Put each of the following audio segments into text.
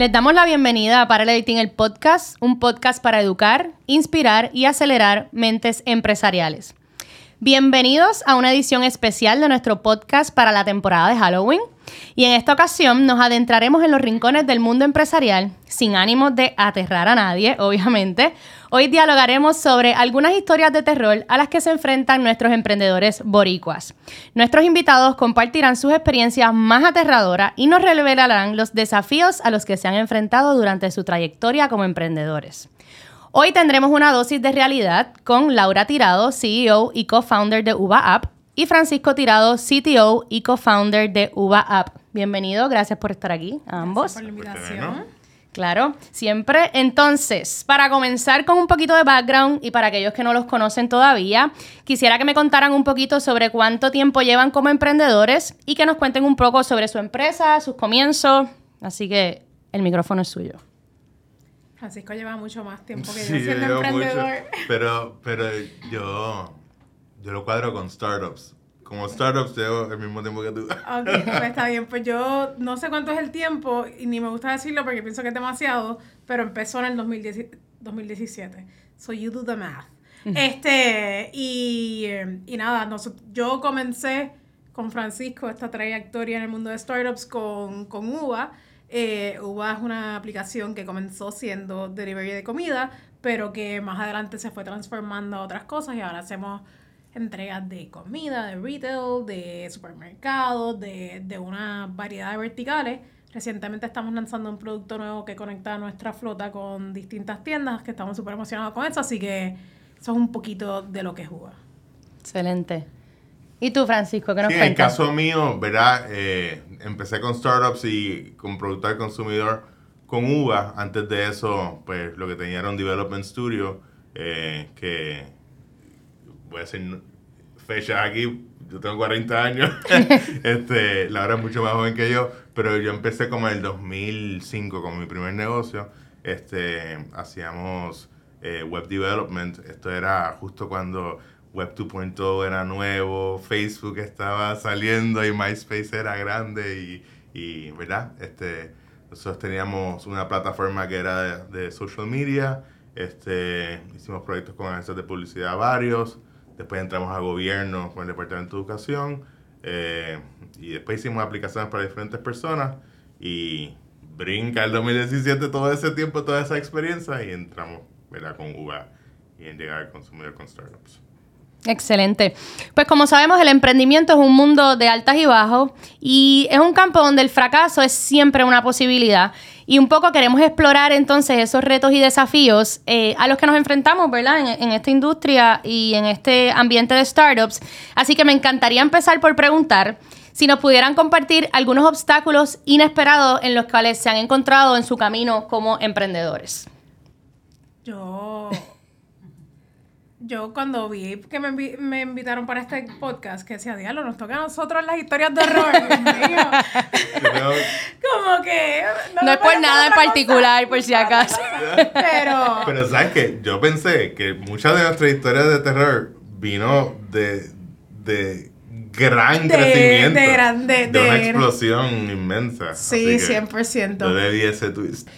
Les damos la bienvenida a Paralelating el Podcast, un podcast para educar, inspirar y acelerar mentes empresariales. Bienvenidos a una edición especial de nuestro podcast para la temporada de Halloween. Y en esta ocasión nos adentraremos en los rincones del mundo empresarial, sin ánimo de aterrar a nadie, obviamente. Hoy dialogaremos sobre algunas historias de terror a las que se enfrentan nuestros emprendedores boricuas. Nuestros invitados compartirán sus experiencias más aterradoras y nos revelarán los desafíos a los que se han enfrentado durante su trayectoria como emprendedores. Hoy tendremos una dosis de realidad con Laura Tirado, CEO y co-founder de Uva App, y Francisco Tirado, CTO y co-founder de Uva App. Bienvenido, gracias por estar aquí a ambos. Gracias por la invitación. Claro, siempre. Entonces, para comenzar con un poquito de background y para aquellos que no los conocen todavía, quisiera que me contaran un poquito sobre cuánto tiempo llevan como emprendedores y que nos cuenten un poco sobre su empresa, sus comienzos. Así que el micrófono es suyo. Francisco lleva mucho más tiempo que Sí, yo yo siendo llevo mucho, emprendedor. pero, pero yo, yo lo cuadro con startups. Como startups llevo el mismo tiempo que tú. Ok, pues está bien. Pues yo no sé cuánto es el tiempo y ni me gusta decirlo porque pienso que es demasiado, pero empezó en el 2010 2017. So you do the math. Este, y, y nada, noso- yo comencé con Francisco esta trayectoria en el mundo de startups con, con Uva. Eh, Uva es una aplicación que comenzó siendo delivery de comida, pero que más adelante se fue transformando a otras cosas y ahora hacemos entregas de comida, de retail, de supermercados, de, de una variedad de verticales. Recientemente estamos lanzando un producto nuevo que conecta a nuestra flota con distintas tiendas, que estamos súper emocionados con eso, así que eso es un poquito de lo que es Uva. Excelente. ¿Y tú, Francisco, qué nos Sí, en el cuentas? caso mío, ¿verdad? Eh, empecé con startups y con producto al consumidor con UVA. Antes de eso, pues lo que tenía era un development studio eh, que voy a decir fecha aquí. Yo tengo 40 años. este, Laura es mucho más joven que yo, pero yo empecé como en el 2005 con mi primer negocio. Este, hacíamos eh, web development. Esto era justo cuando Web 2.0 era nuevo, Facebook estaba saliendo y MySpace era grande y, y, ¿verdad? Este, nosotros teníamos una plataforma que era de, de social media, este, hicimos proyectos con agencias de publicidad varios, después entramos a gobierno con el Departamento de Educación eh, y después hicimos aplicaciones para diferentes personas y brinca el 2017 todo ese tiempo, toda esa experiencia y entramos, ¿verdad? Con UBA y en llegar al consumidor con startups. Excelente. Pues como sabemos, el emprendimiento es un mundo de altas y bajos y es un campo donde el fracaso es siempre una posibilidad. Y un poco queremos explorar entonces esos retos y desafíos eh, a los que nos enfrentamos, ¿verdad? En, en esta industria y en este ambiente de startups. Así que me encantaría empezar por preguntar si nos pudieran compartir algunos obstáculos inesperados en los cuales se han encontrado en su camino como emprendedores. Yo, yo cuando vi que me, invi- me invitaron para este podcast, que decía, diablo, nos toca a nosotros las historias de horror, Dios mío. Pero, Como que... No es por nada en cosa. particular, por si acaso. Pero... pero sabes que yo pensé que muchas de nuestras historias de terror vino de, de gran De- crecimiento. de gran- de- de una de- explosión inmensa. Sí, Así que 100%. Yo le di ese twist.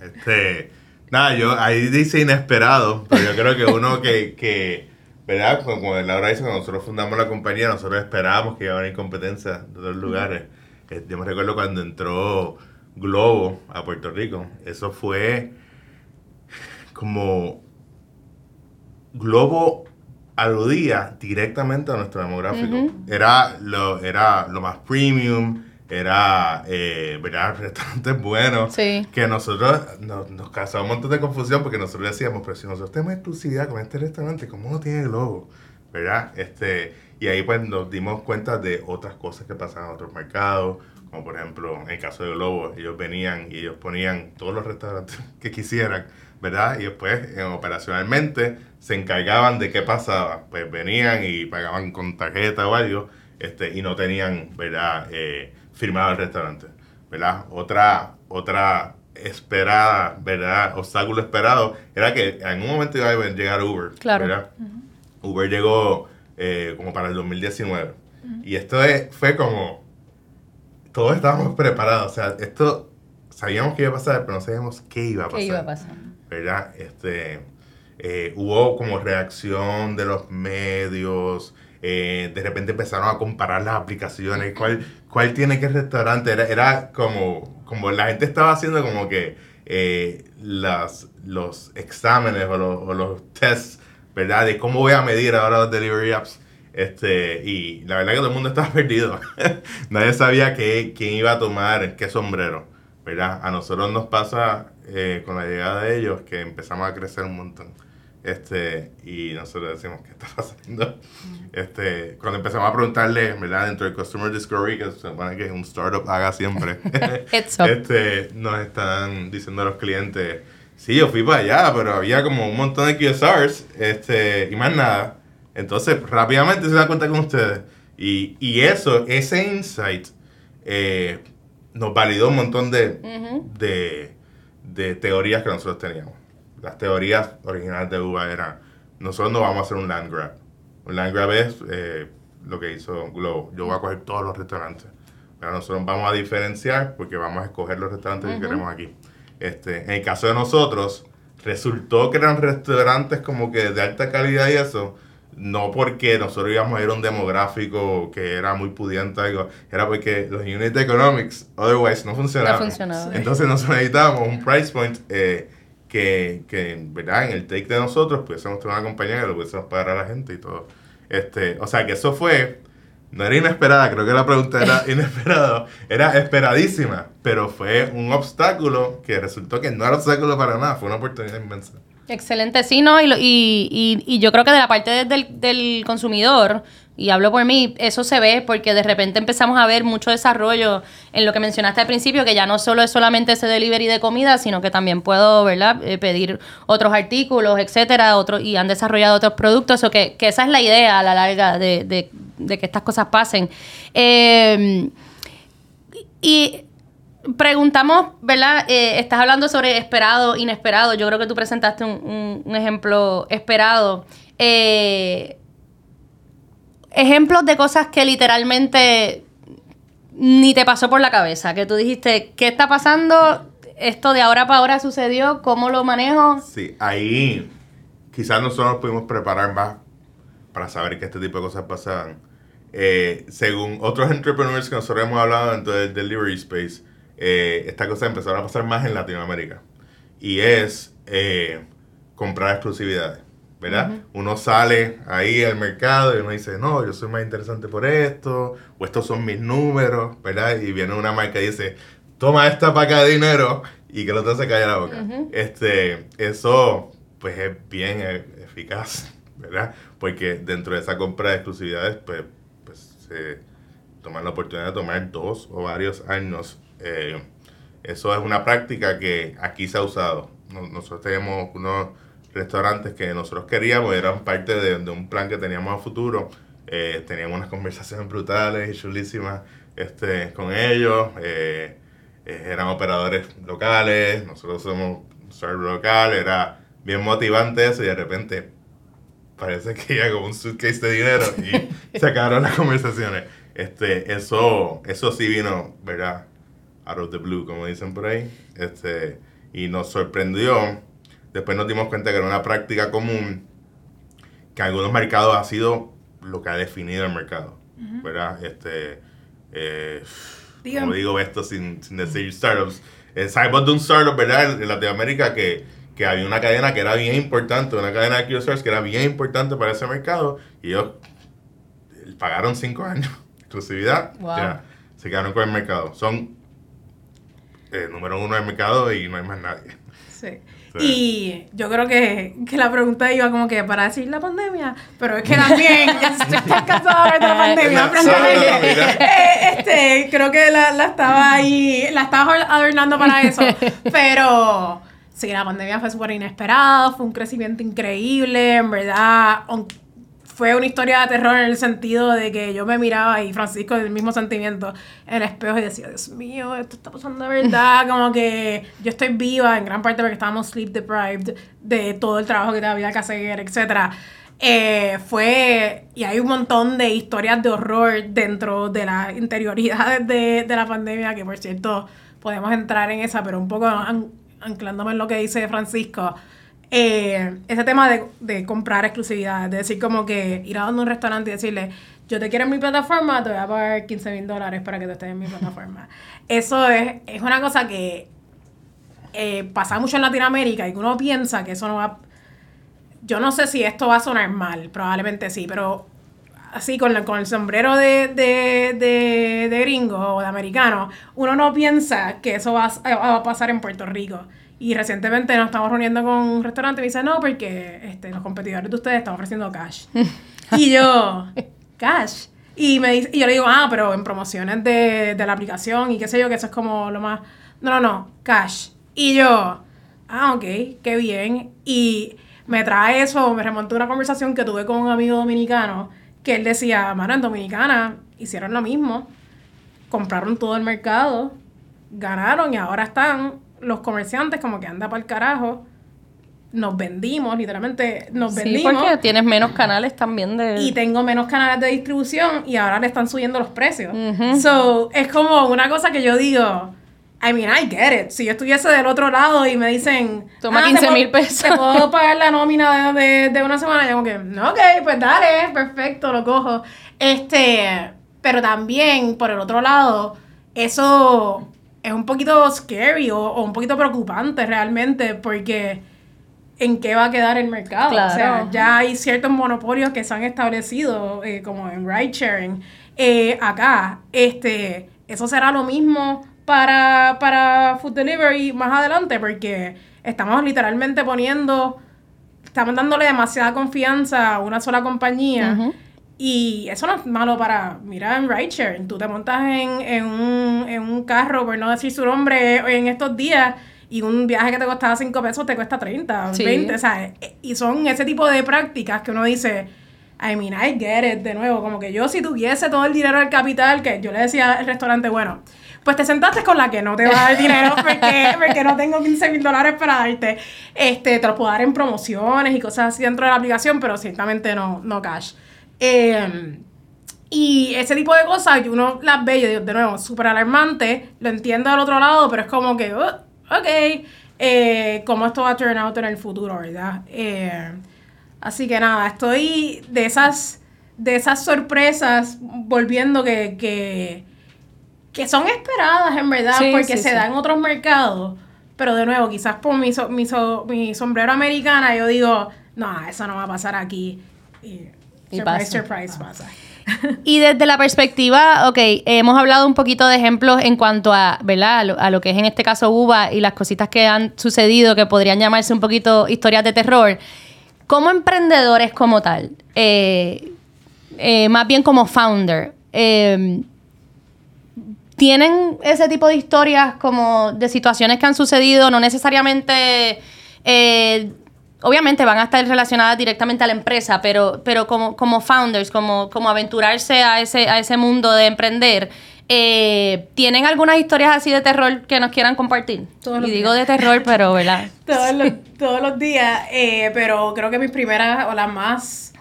Este, nada, yo ahí dice inesperado, pero yo creo que uno que, que ¿verdad? Como, Laura dice, cuando nosotros fundamos la compañía, nosotros esperábamos que iba a haber competencia de otros lugares. Eh, Yo me recuerdo cuando entró Globo a Puerto Rico, eso fue como Globo aludía directamente a nuestro demográfico. Era, lo, era lo más premium, era, eh, ¿verdad? Restaurantes buenos. Sí. Que nosotros nos, nos causaba un montón de confusión porque nosotros decíamos, pero si nosotros tenemos exclusividad con este restaurante, ¿cómo no tiene globo? ¿Verdad? Este, y ahí pues nos dimos cuenta de otras cosas que pasaban en otros mercados, como por ejemplo en el caso de Globo, ellos venían y ellos ponían todos los restaurantes que quisieran, ¿verdad? Y después eh, operacionalmente se encargaban de qué pasaba, pues venían y pagaban con tarjeta o algo, este, y no tenían, ¿verdad? Eh, firmado el restaurante, ¿verdad? Otra, otra esperada, ¿verdad? Obstáculo esperado era que en un momento iba a llegar Uber, Claro. ¿verdad? Uber llegó eh, como para el 2019. Y esto es- fue como, todos estábamos preparados, o sea, esto sabíamos que iba a pasar, pero no sabíamos qué iba a pasar. ¿Qué iba a pasar? ¿Verdad? Este, eh, hubo como reacción de los medios, eh, de repente empezaron a comparar las aplicaciones, cuál, cuál tiene qué restaurante, era, era como, como la gente estaba haciendo como que eh, las, los exámenes o los, los tests, ¿verdad? De cómo voy a medir ahora los delivery apps. Este, y la verdad que todo el mundo estaba perdido. Nadie sabía qué, quién iba a tomar qué sombrero. ¿verdad? A nosotros nos pasa eh, con la llegada de ellos que empezamos a crecer un montón. Este, y nosotros decimos, ¿qué está pasando? Este, cuando empezamos a preguntarle, ¿verdad? Dentro del Customer Discovery, que se supone que un startup haga siempre, este, nos están diciendo a los clientes, sí, yo fui para allá, pero había como un montón de QSRs este, y más nada. Entonces, rápidamente se da cuenta con ustedes. Y, y eso, ese insight, eh, nos validó un montón de, de, de, teorías que nosotros teníamos. Las teorías originales de UBA eran, nosotros no vamos a hacer un land grab. Un land grab es eh, lo que hizo Globo. Yo voy a coger todos los restaurantes. Pero nosotros vamos a diferenciar porque vamos a escoger los restaurantes que queremos aquí. Este, en el caso de nosotros, resultó que eran restaurantes como que de alta calidad y eso, no porque nosotros íbamos a ir a un demográfico que era muy pudiente, algo, era porque los unit economics otherwise no funcionaban. Entonces nosotros necesitábamos un price point eh, que, que, ¿verdad? En el take de nosotros pudiésemos tener una compañía que lo pudiésemos pagar a la gente y todo. Este, o sea que eso fue, no era inesperada, creo que la pregunta era inesperada, era esperadísima, pero fue un obstáculo que resultó que no era obstáculo para nada, fue una oportunidad inmensa. Excelente, sí, ¿no? Y, y, y, yo creo que de la parte del, del, consumidor, y hablo por mí, eso se ve porque de repente empezamos a ver mucho desarrollo en lo que mencionaste al principio, que ya no solo es solamente ese delivery de comida, sino que también puedo, ¿verdad?, eh, pedir otros artículos, etcétera, otros, y han desarrollado otros productos, o que, que esa es la idea a la larga de, de, que estas cosas pasen. Eh, y preguntamos, ¿verdad? Eh, estás hablando sobre esperado, inesperado. Yo creo que tú presentaste un, ejemplo esperado. Eh, ejemplos de cosas que literalmente ni te pasó por la cabeza, que tú dijiste, ¿qué está pasando? Esto de ahora para ahora sucedió, ¿cómo lo manejo? Sí, ahí quizás nosotros nos pudimos preparar más para saber que este tipo de cosas pasaban. Eh, según otros entrepreneurs que nosotros hemos hablado dentro del delivery space, eh, esta cosa empezó a pasar más en Latinoamérica. Y es eh, comprar exclusividades, ¿verdad? Uno sale ahí al mercado y uno dice, no, yo soy más interesante por esto, o estos son mis números, ¿verdad? Y viene una marca y dice, toma esta paca de dinero y que el otro se cae la boca. este, eso, pues es bien eficaz, ¿verdad? Porque dentro de esa compra de exclusividades, pues, pues se toma la oportunidad de tomar dos o varios años eh, eso es una práctica que aquí se ha usado. Nosotros tenemos unos restaurantes que nosotros queríamos, eran parte de, un plan que teníamos a futuro. Eh, teníamos unas conversaciones brutales y chulísimas este, con ellos. Eh, eran operadores locales, nosotros somos un local, era bien motivante eso y de repente parece que ya como un suitcase de dinero y se acabaron las conversaciones. Este, eso, eso sí vino, ¿verdad? out of the blue, como dicen por ahí, este, y nos sorprendió. Después nos dimos cuenta que era una práctica común que en algunos mercados ha sido lo que ha definido el mercado, ¿verdad? Este, eh, como digo esto sin, sin decir startups, eh, sabemos de un startup, ¿verdad? En Latinoamérica que, que había una cadena que era bien importante, una cadena de QSRs que era bien importante para ese mercado y ellos pagaron cinco años exclusividad, ya, se quedaron con el mercado. Son eh, número uno del mercado y no hay más nadie. Sí. Y yo creo que, que, la pregunta iba como que para decir la pandemia, pero es que también estoy cansada de la pandemia, eh, este, creo que la, la, estaba ahí, la estaba adornando para eso, pero sí, la pandemia fue súper inesperada, fue un crecimiento increíble, en verdad, fue una historia de terror en el sentido de que yo me miraba y Francisco el mismo sentimiento en el espejo y decía, Dios mío, esto está pasando de verdad, como que yo estoy viva en gran parte porque estábamos sleep deprived de todo el trabajo que había que hacer, etc. Eh, fue, y hay un montón de historias de horror dentro de las interioridades de, de la pandemia, que por cierto, podemos entrar en esa, pero un poco an- anclándome en lo que dice Francisco. Eh, ese tema de, de comprar exclusividad, de decir como que ir a donde un restaurante y decirle, yo te quiero en mi plataforma, te voy a pagar 15 mil dólares para que tú estés en mi plataforma. Eso es, es una cosa que eh, pasa mucho en Latinoamérica y que uno piensa que eso no va... Yo no sé si esto va a sonar mal, probablemente sí, pero así con, la- con el sombrero de, de, de, de gringo o de americano, uno no piensa que eso va, a- va a pasar en Puerto Rico. Y recientemente nos estamos reuniendo con un restaurante y me dice, no, porque este, los competidores de ustedes están ofreciendo cash. y yo, cash. Y, me dice, y yo le digo, ah, pero en promociones de, de la aplicación y qué sé yo, que eso es como lo más... No, no, no, cash. Y yo, ah, ok, qué bien. Y me trae eso, me remontó una conversación que tuve con un amigo dominicano, que él decía, mano, en Dominicana hicieron lo mismo, compraron todo el mercado, ganaron y ahora están los comerciantes como que anda para el carajo. Nos vendimos, literalmente nos Sí, vendimos. porque tienes menos canales también de... Y tengo menos canales de distribución y ahora le están subiendo los precios. Ujú. So, es como una cosa que yo digo, I mean, I get it. Si yo estuviese del otro lado y me dicen, Toma "Ah, te 15 puedo- mil pesos". Te puedo pagar la nómina de, de, de una semana. Y yo como que, "No, ok, pues dale, perfecto, lo cojo. Este, pero también, por el otro lado, eso es un poquito scary o, o un poquito preocupante realmente porque en qué va a quedar el mercado. O sea, Claro. ya hay ciertos monopolios que se han establecido, eh, como en ride sharing, eh, acá. Este, eso será lo mismo para, para food delivery más adelante, porque estamos literalmente poniendo, estamos dándole demasiada confianza a una sola compañía. Ujú. Y eso no es malo para, mira, en rideshare, tú te montas en, en, un, en un carro, por no decir su nombre, en estos días, y un viaje que te costaba 5 pesos te cuesta 30, Sí. 20, o sea, y son ese tipo de prácticas que uno dice, I mean, I get it, de nuevo, como que yo si tuviese todo el dinero del capital, que yo le decía al restaurante, bueno, pues te sentaste con la que no te va a dar dinero porque, porque no tengo 15 mil dólares para darte, este, te lo puedo dar en promociones y cosas así dentro de la aplicación, pero ciertamente no, no cash. Eh, y ese tipo de cosas que uno las ve, yo digo, de nuevo, súper alarmante, lo entiendo del otro lado, pero es como que, uh, ok, eh, cómo esto va a turn out en el futuro, ¿verdad? Eh, así que nada, estoy de esas, de esas sorpresas volviendo que, que, que son esperadas en verdad, Sí, porque sí, se sí. dan en otros mercados, pero de nuevo, quizás por mi, so- mi, so- mi sombrero americana, yo digo, no, eso no va a pasar aquí. Y, Y surprise, pasa. surprise, pasa. Y desde la perspectiva, ok, hemos hablado un poquito de ejemplos en cuanto a, ¿verdad? A lo, a lo que es en este caso UBA y las cositas que han sucedido que podrían llamarse un poquito historias de terror. Como emprendedores como tal, eh, eh, más bien como founder, eh, ¿tienen ese tipo de historias como de situaciones que han sucedido, no necesariamente... eh, obviamente van a estar relacionadas directamente a la empresa, pero, pero como, como founders, como, como aventurarse a ese, a ese mundo de emprender, eh, ¿tienen algunas historias así de terror que nos quieran compartir? Todos y digo de terror, pero, ¿verdad? todos, los, todos los días, eh, pero creo que mis primeras o las más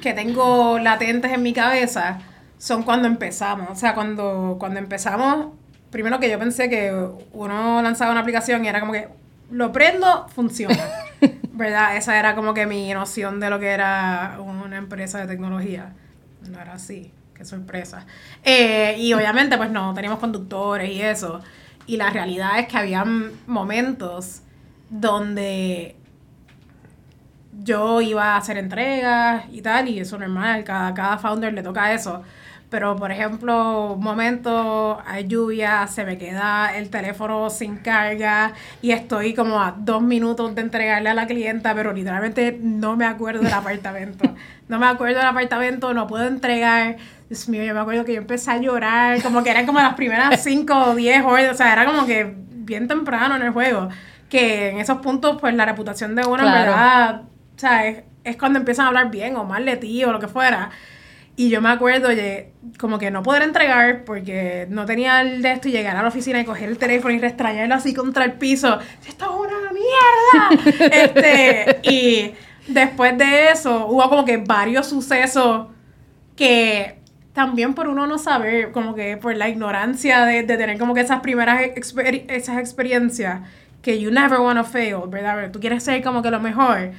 que tengo latentes en mi cabeza son cuando empezamos. O sea, cuando, cuando empezamos, primero que yo pensé que uno lanzaba una aplicación y era como que lo prendo, funciona. ¿Verdad? Esa era como que mi noción de lo que era una empresa de tecnología. No era así. Qué sorpresa. Eh, y obviamente, pues no, teníamos conductores y eso. Y la realidad es que había momentos donde yo iba a hacer entregas y tal, y eso es normal, cada, cada founder le toca eso. Pero, por ejemplo, un momento hay lluvia, se me queda el teléfono sin carga y estoy como a dos minutos de entregarle a la clienta, pero literalmente no me acuerdo del apartamento. No me acuerdo del apartamento, no puedo entregar. Dios mío, yo me acuerdo que yo empecé a llorar, como que eran como las primeras cinco o diez horas, o sea, era como que bien temprano en el juego. Que en esos puntos, pues la reputación de uno, en Claro. verdad, o sea, es, es cuando empiezan a hablar bien o mal de ti o lo que fuera. Y yo me acuerdo, oye, como que no poder entregar porque no tenía el de esto y llegar a la oficina y coger el teléfono y restrañarlo así contra el piso. ¡Esto es una mierda! este, y después de eso hubo como que varios sucesos que, también por uno no saber, como que por la ignorancia de, de tener como que esas primeras exper- esas experiencias que you never want to fail, ¿verdad? Tú quieres ser como que lo mejor.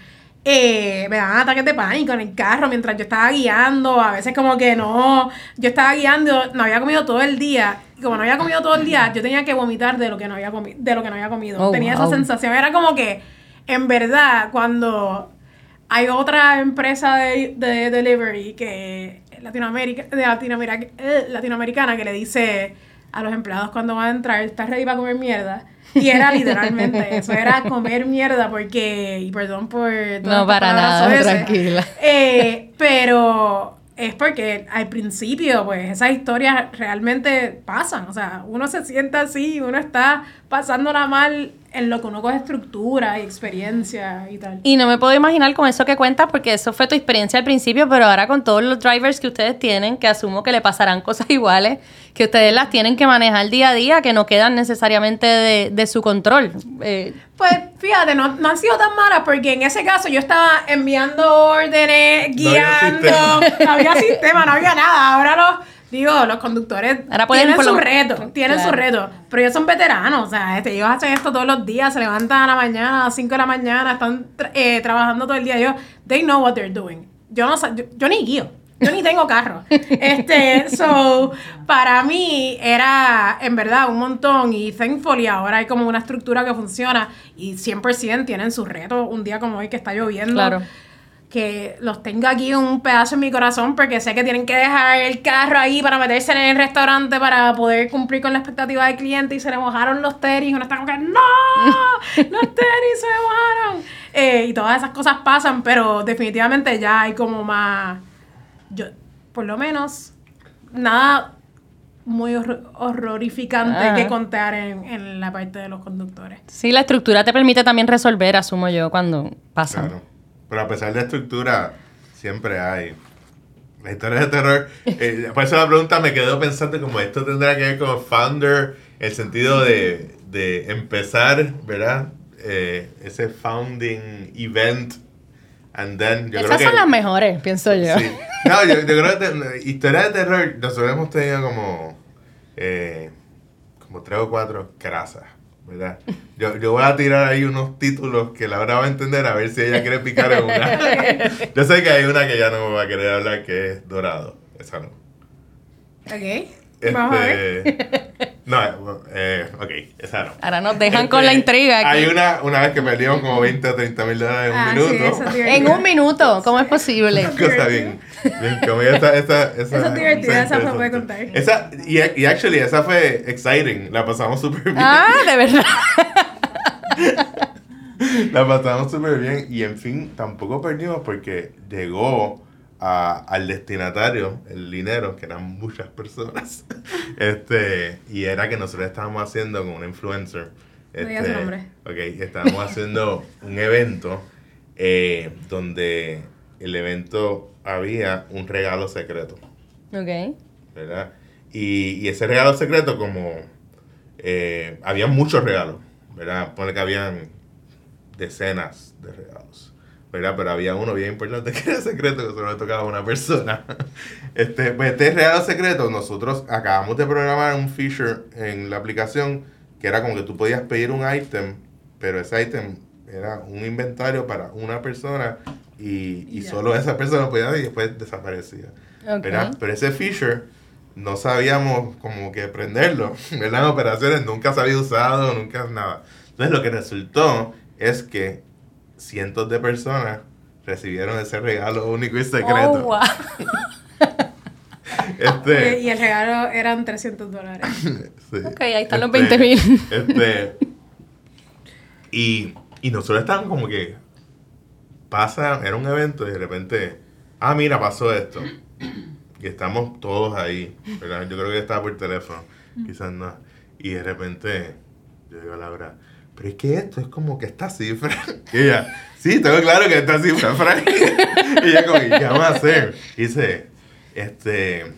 Eh, me daban ataques de pánico en el carro mientras yo estaba guiando, a veces como que no, yo estaba guiando, no había comido todo el día, y como no había comido todo el día, yo tenía que vomitar de lo que no había comido, de lo que no había comido. Oh, tenía wow. esa sensación, era como que, en verdad, cuando hay otra empresa de, de delivery que Latinoamérica, de Latinoamérica, eh, latinoamericana que le dice a los empleados cuando van a entrar, ¿estás ready para comer mierda? Y era literalmente eso, era comer mierda porque, y perdón por... No, para nada, tranquila. eh, pero es porque al principio, pues, esas historias realmente pasan. O sea, uno se sienta así, uno está pasándola mal en lo que uno coge estructura y experiencia y tal. Y no me puedo imaginar con eso que cuentas, porque eso fue tu experiencia al principio, pero ahora con todos los drivers que ustedes tienen, que asumo que le pasarán cosas iguales, que ustedes las tienen que manejar día a día, que no quedan necesariamente de, de su control. Eh, Pues fíjate, no, no han sido tan malas porque en ese caso yo estaba enviando órdenes, No había guiando, sistema. no había sistema, no había nada. Ahora los, digo, los conductores Ahora tienen su lo- reto, tienen su reto, pero ellos son veteranos, o sea, este, ellos hacen esto todos los días, se levantan a la mañana, a las 5 de la mañana, están eh, trabajando todo el día, ellos, they know what they're doing. Yo no yo, yo ni guío. Yo ni tengo carro. Este, so, para mí era en verdad un montón y thankfully ahora hay como una estructura que funciona y 100% tienen sus retos un día como hoy que está lloviendo. Claro. Que los tengo aquí un pedazo en mi corazón porque sé que tienen que dejar el carro ahí para meterse en el restaurante para poder cumplir con la expectativa del cliente y se le mojaron los tenis y uno está como que ¡No! ¡Los tenis se mojaron! Eh, y todas esas cosas pasan, pero definitivamente ya hay como más yo, por lo menos, nada muy horror- horrorificante Ajá. que contar en, en la parte de los conductores. sí, la estructura te permite también resolver, asumo yo, cuando pasan. Claro. Pero a pesar de estructura, siempre hay. La historia de terror. eh, por eso la pregunta me quedó pensando como esto tendrá que ver con founder, el sentido de, de empezar, ¿verdad? Eh, ese founding event. And then, yo Esas creo que, son las mejores, pienso yo. Sí. No, yo, yo creo que te- historia de terror, nosotros hemos tenido como, eh, como tres o cuatro crasas, ¿verdad? Yo, yo voy a tirar ahí unos títulos que Laura va a entender a ver si ella quiere picar en una. Yo sé que hay una que ya no me va a querer hablar que es Dorado. Esa no. Ok. Este, Vamos a ver. No, eh, ok, esa no. Ahora nos dejan con Este, la intriga aquí. Hay una, una vez que perdimos como 20 o 30 mil dólares en un Ah, minuto. En un minuto, ¿cómo es posible? Cosa bien, bien como esa, esa, esa, Esa es divertida, esa puede contar. Esa, y, y actually, esa fue exciting, la pasamos súper bien. Ah, de verdad. La pasamos súper bien y en fin, tampoco perdimos porque llegó a- al destinatario el dinero, que eran muchas personas. Este, y era que nosotros estábamos haciendo con una influencer. No digas este, su nombre. Ok, estábamos haciendo un evento eh, donde el evento había un regalo secreto. Ok. ¿verdad? Y, y ese regalo secreto, como eh, había muchos regalos, ¿verdad? Pone que habían decenas de regalos, ¿verdad? Pero había uno bien importante que era secreto, que solo le tocaba a una persona. Este, pues este regalo secreto, nosotros acabamos de programar un feature en la aplicación que era como que tú podías pedir un item, pero ese item era un inventario para una persona y, y Ya. solo esa persona podía y después desaparecía. Ok. ¿verdad? Pero ese feature no sabíamos como que prenderlo, ¿verdad? En operaciones nunca se había usado, nunca nada. Entonces lo que resultó es que cientos de personas recibieron ese regalo único y secreto. Oh, wow. Este, Y el regalo eran 300 dólares. sí. Ok, ahí están los Este, 20,000. Este, y, y nosotros estábamos como que pasa, era un evento y de repente, ah, mira, pasó esto. Y estamos todos ahí, ¿verdad? Yo creo que estaba por teléfono, quizás no. Y de repente, yo digo a Laura, pero es que esto es como que esta cifra. Y ella, sí, tengo claro que esta cifra, Frank. y ella como, ¿y qué vamos a hacer? Y dice, este,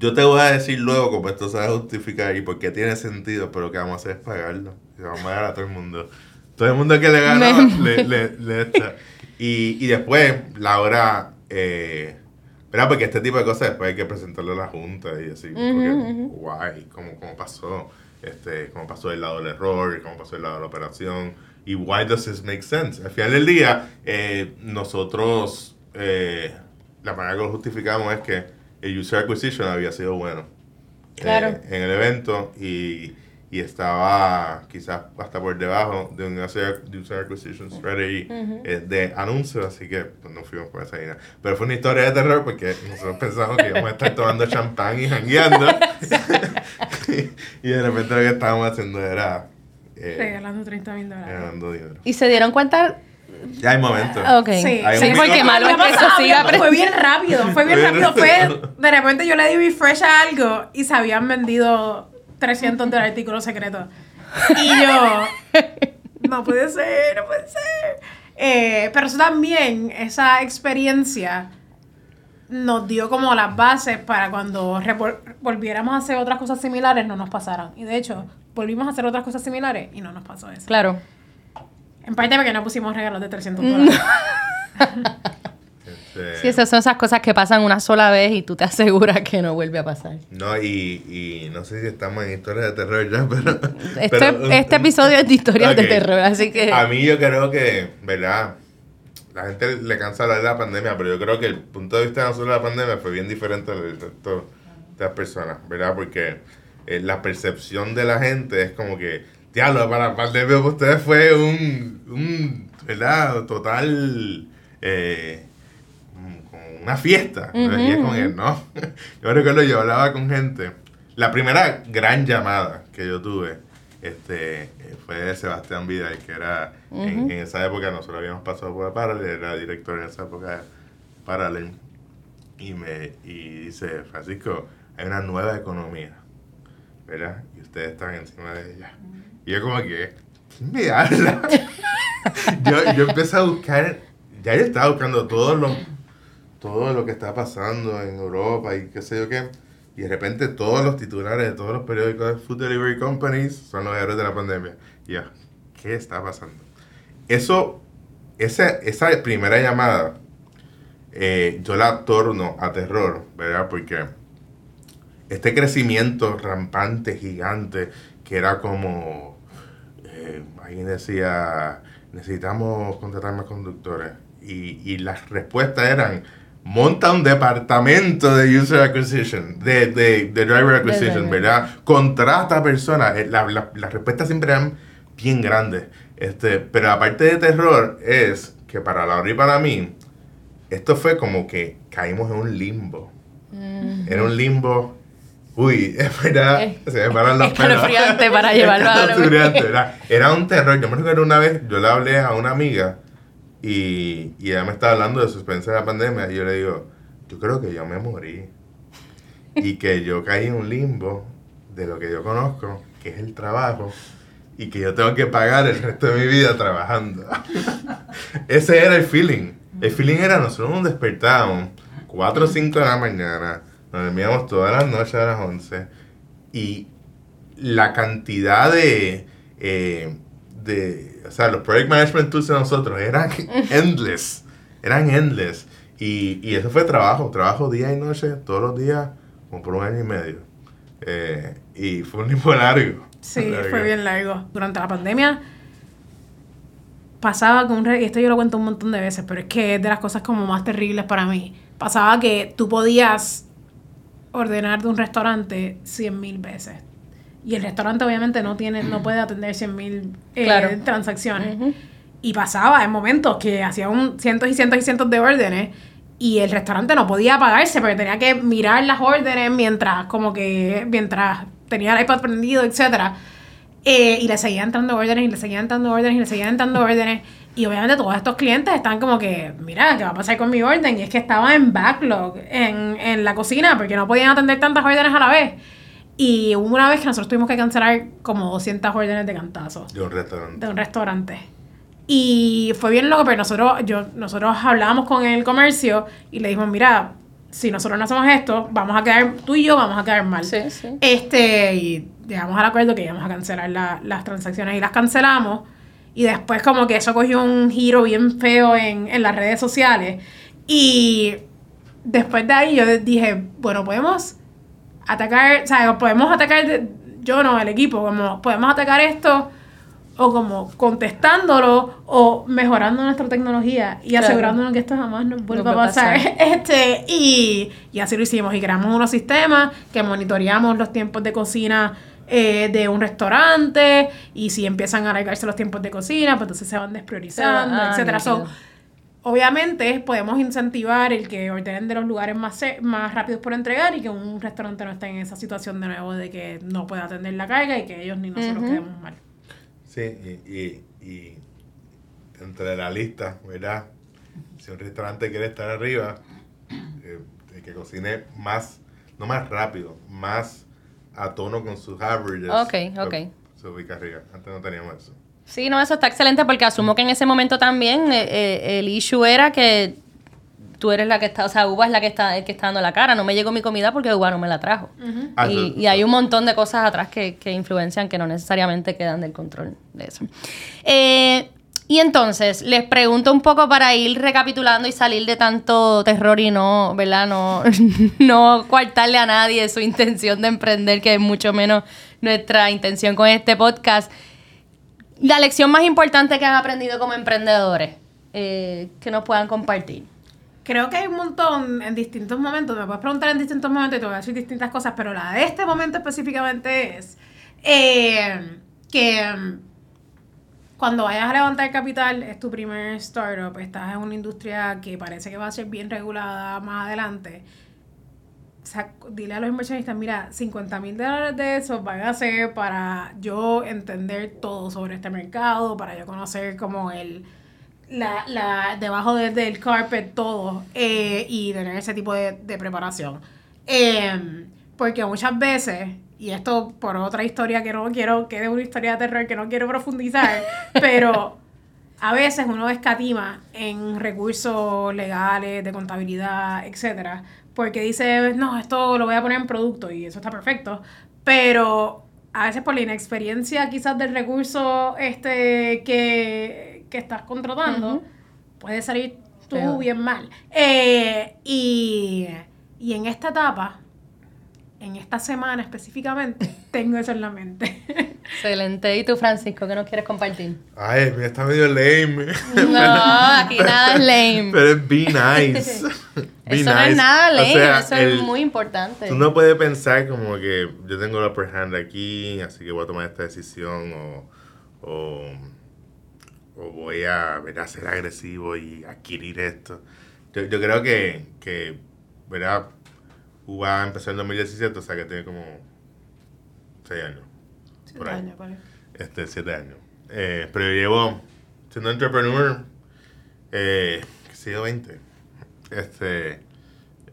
yo te voy a decir luego cómo esto se va a justificar y por qué tiene sentido, pero lo que vamos a hacer es pagarlo. Y vamos a pagar a todo el mundo. Todo el mundo que le gana, le, le, le esta. Y, y después, Laura eh, ¿Verdad? Porque este tipo de cosas después hay que presentarlo a la Junta y así. porque, guay, ¿cómo, ¿cómo pasó? Este, ¿Cómo pasó del lado del error? ¿Cómo pasó del lado de la operación? ¿Y why does this make sense? Al final del día, eh, nosotros, eh, la manera que lo justificamos es que el user acquisition había sido bueno. Claro. eh, en el evento y, y estaba quizás hasta por debajo de un user, acquisition strategy eh, de anuncios, así que pues, no fuimos por esa línea. Pero fue una historia de terror porque nosotros pensamos que íbamos a estar tomando champán y jangueando y, de repente lo que estábamos haciendo era eh, Regalando 30 mil dólares. ganando dinero. ¿Y se dieron cuenta? Ya hay momentos. Ok. Sí. Hay Sí, porque malo es que eso siga Fue bien rápido, fue bien rápido. Fue, de repente yo le di refresh a algo y se habían vendido 300 del artículo secreto. Y yo, no puede ser, no puede ser. Eh, pero eso también, esa experiencia nos dio como las bases para cuando volviéramos a hacer otras cosas similares no nos pasaran. Y de hecho, volvimos a hacer otras cosas similares y no nos pasó eso. Claro. En parte porque no pusimos regalos de 300 dólares. Este, Sí, esas son esas cosas que pasan una sola vez y tú te aseguras que no vuelve a pasar. No, y, y no sé si estamos en historias de terror ya, pero... Este, pero- este episodio es de historias de terror, así que... A mí yo creo que, ¿verdad? La gente le cansa hablar de la pandemia, pero yo creo que el punto de vista de nosotros de la pandemia fue bien diferente al resto de las personas, ¿verdad? Porque eh, la percepción de la gente es como que, diablo, para la pandemia para ustedes fue un, un ¿verdad? Total, eh, como una fiesta. Y es como que, ujú. no. Yo recuerdo, yo hablaba con gente. La primera gran llamada que yo tuve este, eh, fue de Sebastián Vidal, que era, en, en esa época nosotros habíamos pasado por Parallel, era director en esa época de Parallel. Y, me, y dice, Francisco, hay una nueva economía, ¿verdad? Y ustedes están encima de ella. Y yo como que, ¿quién me habla? yo, yo empecé a buscar, ya yo estaba buscando todo lo, todo lo que está pasando en Europa y qué sé yo qué. Y de repente todos los titulares de todos los periódicos de Food Delivery Companies son los héroes de la pandemia. Y yo, ¿qué está pasando? Eso, esa, esa primera llamada, eh, yo la torno a terror, ¿verdad? Porque este crecimiento rampante, gigante, que era como, eh, alguien decía, necesitamos contratar más conductores. Y, y las respuestas eran, monta un departamento de user acquisition, de, de, de driver acquisition, driver. ¿verdad? Contrata personas. Eh, la- la- las respuestas siempre eran bien grandes. Este, pero aparte de terror, es que para Laura y para mí, esto fue como que caímos en un limbo. Era un limbo. Uy, es verdad. Eh, se me paran los pelos. escalofriante para llevarlo a la-. Era un terror. Yo me recuerdo una vez, yo le hablé a una amiga y, y ella me estaba hablando de su experiencia de la pandemia. Y yo le digo, yo creo que yo me morí. Y que yo caí en un limbo de lo que yo conozco, que es el trabajo. Y que yo tengo que pagar el resto de mi vida trabajando. Ese era el feeling. El feeling era nosotros nos despertábamos 4 o 5 de la mañana, nos dormíamos todas las noches a las 11 y la cantidad de, eh, de, o sea, los project management tools de nosotros eran endless, eran endless. Y, y eso fue trabajo, trabajo día y noche, todos los días, como por un año y medio. Eh, y fue un limbo largo. Sí, Largo. fue bien largo. Durante la pandemia pasaba con un... Y esto yo lo cuento un montón de veces, pero es que es de las cosas como más terribles para mí. Pasaba que tú podías ordenar de un restaurante 100 mil veces. Y el restaurante obviamente no tiene no puede atender 100 mil Claro. transacciones. Y pasaba en momentos que hacían cientos y cientos y cientos de órdenes y el restaurante no podía pagarse porque tenía que mirar las órdenes mientras como que mientras tenía el iPad prendido, etcétera. Eh, y le seguían entrando órdenes y le seguían entrando órdenes y le seguían entrando órdenes. Y obviamente todos estos clientes están como que, mira, ¿qué va a pasar con mi orden? Y es que estaba en backlog en, en la cocina porque no podían atender tantas órdenes a la vez. Y hubo una vez que nosotros tuvimos que cancelar como 200 órdenes de cantazo De un restaurante. de un restaurante. Y fue bien loco, pero nosotros, yo, nosotros hablábamos con el comercio y le dijimos, mira, si nosotros no hacemos esto, vamos a quedar, tú y yo vamos a quedar mal. Sí, sí. Este, y llegamos al acuerdo que íbamos a cancelar la- las transacciones y las cancelamos. Y después como que eso cogió un giro bien feo en, en las redes sociales. Y después de ahí yo dije, bueno, podemos atacar, o sea, podemos atacar, yo no, el equipo, como podemos atacar esto o como contestándolo o mejorando nuestra tecnología y asegurándonos que esto jamás nos vuelva a pasar. este y, y así lo hicimos y creamos unos sistemas que monitoreamos los tiempos de cocina eh, de un restaurante y si empiezan a alargarse los tiempos de cocina, pues entonces se van despriorizando, Ah, etcétera. So. Obviamente podemos incentivar el que ordenen de los lugares más, más rápidos por entregar y que un restaurante no esté en esa situación de nuevo de que no pueda atender la carga y que ellos ni nosotros Ujú. quedemos mal. Sí, y, y, y entre la lista, ¿verdad? Si un restaurante quiere estar arriba, eh, el que cocine más, no más rápido, más a tono con sus averages. Ok, ok. Se ubica arriba. Antes no teníamos eso. Sí, no, eso está excelente porque asumo que en ese momento también eh, eh, el issue era que tú eres la que está, o sea, Uva es la que está, el que está dando la cara. No me llegó mi comida porque Uva no me la trajo. Ah, y hay un montón de cosas atrás que, que influencian que no necesariamente quedan del control de eso. Eh, y entonces, les pregunto un poco para ir recapitulando y salir de tanto terror y no, ¿verdad? No, no coartarle a nadie su intención de emprender, que es mucho menos nuestra intención con este podcast. La lección más importante que han aprendido como emprendedores, eh, que nos puedan compartir. Creo que hay un montón en distintos momentos, me puedes preguntar en distintos momentos y te voy a decir distintas cosas, pero la de este momento específicamente es eh, que mm, cuando vayas a levantar capital, es tu primer startup, estás en una industria que parece que va a ser bien regulada más adelante. O sea, dile a los inversionistas, mira, 50 mil dólares de esos van a ser para yo entender todo sobre este mercado, para yo conocer como el, la, la, debajo de- del carpet todo eh, y tener ese tipo de, de preparación. Em, porque muchas veces, y esto por otra historia que no quiero, que es una historia de terror que no quiero profundizar, pero a veces uno escatima en recursos legales, de contabilidad, etcétera, porque dice, no, esto lo voy a poner en producto y eso está perfecto, pero a veces por la inexperiencia quizás del recurso este que, que estás contratando, Ujú. puede salir tú Peor. bien mal. Eh, y, y en esta etapa, en esta semana específicamente, tengo eso en la mente. Excelente. ¿Y tú, Francisco, qué nos quieres compartir? Ay, mira, está medio lame. No, aquí nada es lame. Pero es be nice. Be Eso no es nada O sea, eso el- es muy importante. Tú no puedes pensar como que yo tengo la upper hand aquí, así que voy a tomar esta decisión o, o, o voy a, ¿verdad? ser agresivo y adquirir esto. Yo, yo creo que, que ¿verdad? UBA empezó en 2017, o sea que tiene como 6 años. Por ahí. Años, por ahí. Este, 7 años. Eh, pero yo llevo siendo entrepreneur, eh, que sé yo, 20. Este,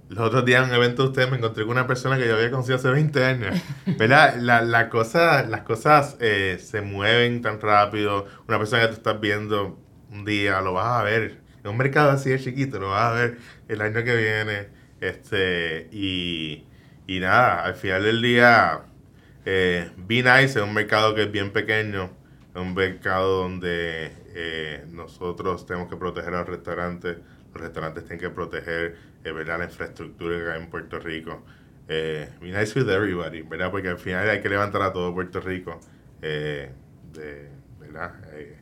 los otros días en un evento de ustedes me encontré con una persona que yo había conocido hace 20 años. ¿Verdad? La, la cosa, las cosas eh, se mueven tan rápido. Una persona que tú estás viendo un día, lo vas a ver. En un mercado así de chiquito, lo vas a ver el año que viene. Este, y, y nada, al final del día, eh, Be Nice es un mercado que es bien pequeño. Es un mercado donde eh, nosotros tenemos que proteger a los restaurantes. Los restaurantes tienen que proteger eh, ¿verdad? la infraestructura que hay en Puerto Rico. Eh, be nice with everybody, ¿verdad? Porque al final hay que levantar a todo Puerto Rico. eh, de, ¿verdad? Eh,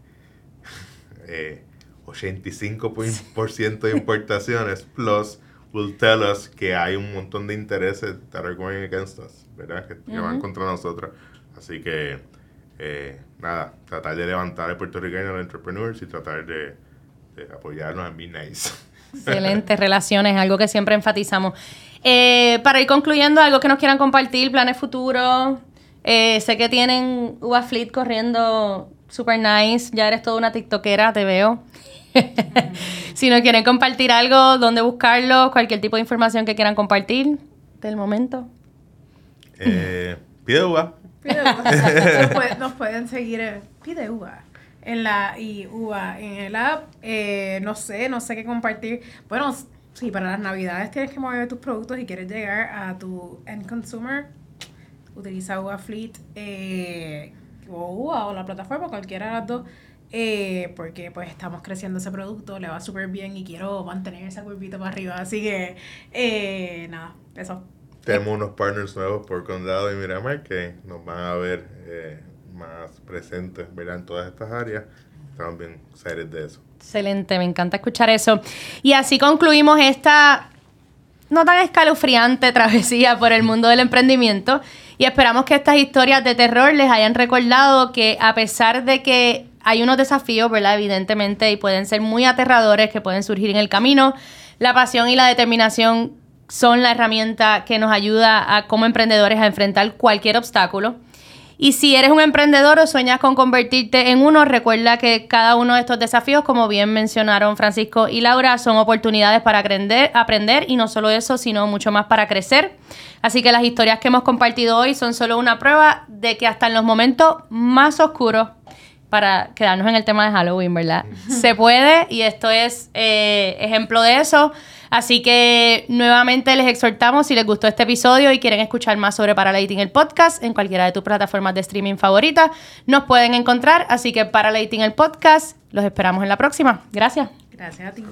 eh, 85% de importaciones plus will tell us que hay un montón de intereses that are going against us, ¿verdad? Que, que van Ujú. contra nosotros. Así que, eh, nada, tratar de levantar al puertorriqueño, a los entrepreneurs y tratar de, de apoyarnos en Be Nice. Excelentes relaciones, algo que siempre enfatizamos. Eh, para ir concluyendo, algo que nos quieran compartir, planes futuros. Eh, sé que tienen Uva Fleet corriendo super nice. Ya eres toda una tiktokera, te veo. si nos quieren compartir algo, dónde buscarlo, cualquier tipo de información que quieran compartir del momento. Eh, pide uva. Pide uva. nos, puede- nos pueden seguir en Pide Uva. En la y Uva en el app. Eh, no sé, no sé qué compartir. Bueno, si para las navidades tienes que mover tus productos y quieres llegar a tu end consumer, utiliza Uva Fleet eh, o Uva o la plataforma, cualquiera de las dos. eh, porque pues estamos creciendo ese producto, le va súper bien y quiero mantener esa curvita para arriba. Así que, eh, nada, eso. Tenemos unos partners nuevos por Condado y Miramar que nos van a ver eh, más presentes verán todas estas áreas. Estamos bien excited de eso. Excelente, me encanta escuchar eso. Y así concluimos esta no tan escalofriante travesía por el mundo del emprendimiento y esperamos que estas historias de terror les hayan recordado que a pesar de que hay unos desafíos, ¿verdad? Evidentemente, y pueden ser muy aterradores que pueden surgir en el camino, la pasión y la determinación son la herramienta que nos ayuda a como emprendedores a enfrentar cualquier obstáculo. Y si eres un emprendedor o sueñas con convertirte en uno, recuerda que cada uno de estos desafíos, como bien mencionaron Francisco y Laura, son oportunidades para aprender, aprender y no solo eso, sino mucho más para crecer. Así que las historias que hemos compartido hoy son solo una prueba de que hasta en los momentos más oscuros, para quedarnos en el tema de Halloween, ¿verdad? Se puede y esto es eh, ejemplo de eso. Así que nuevamente les exhortamos si les gustó este episodio y quieren escuchar más sobre Paralating el podcast en cualquiera de tus plataformas de streaming favoritas, nos pueden encontrar. Así que Paralating el podcast, los esperamos en la próxima. Gracias. Gracias a ti.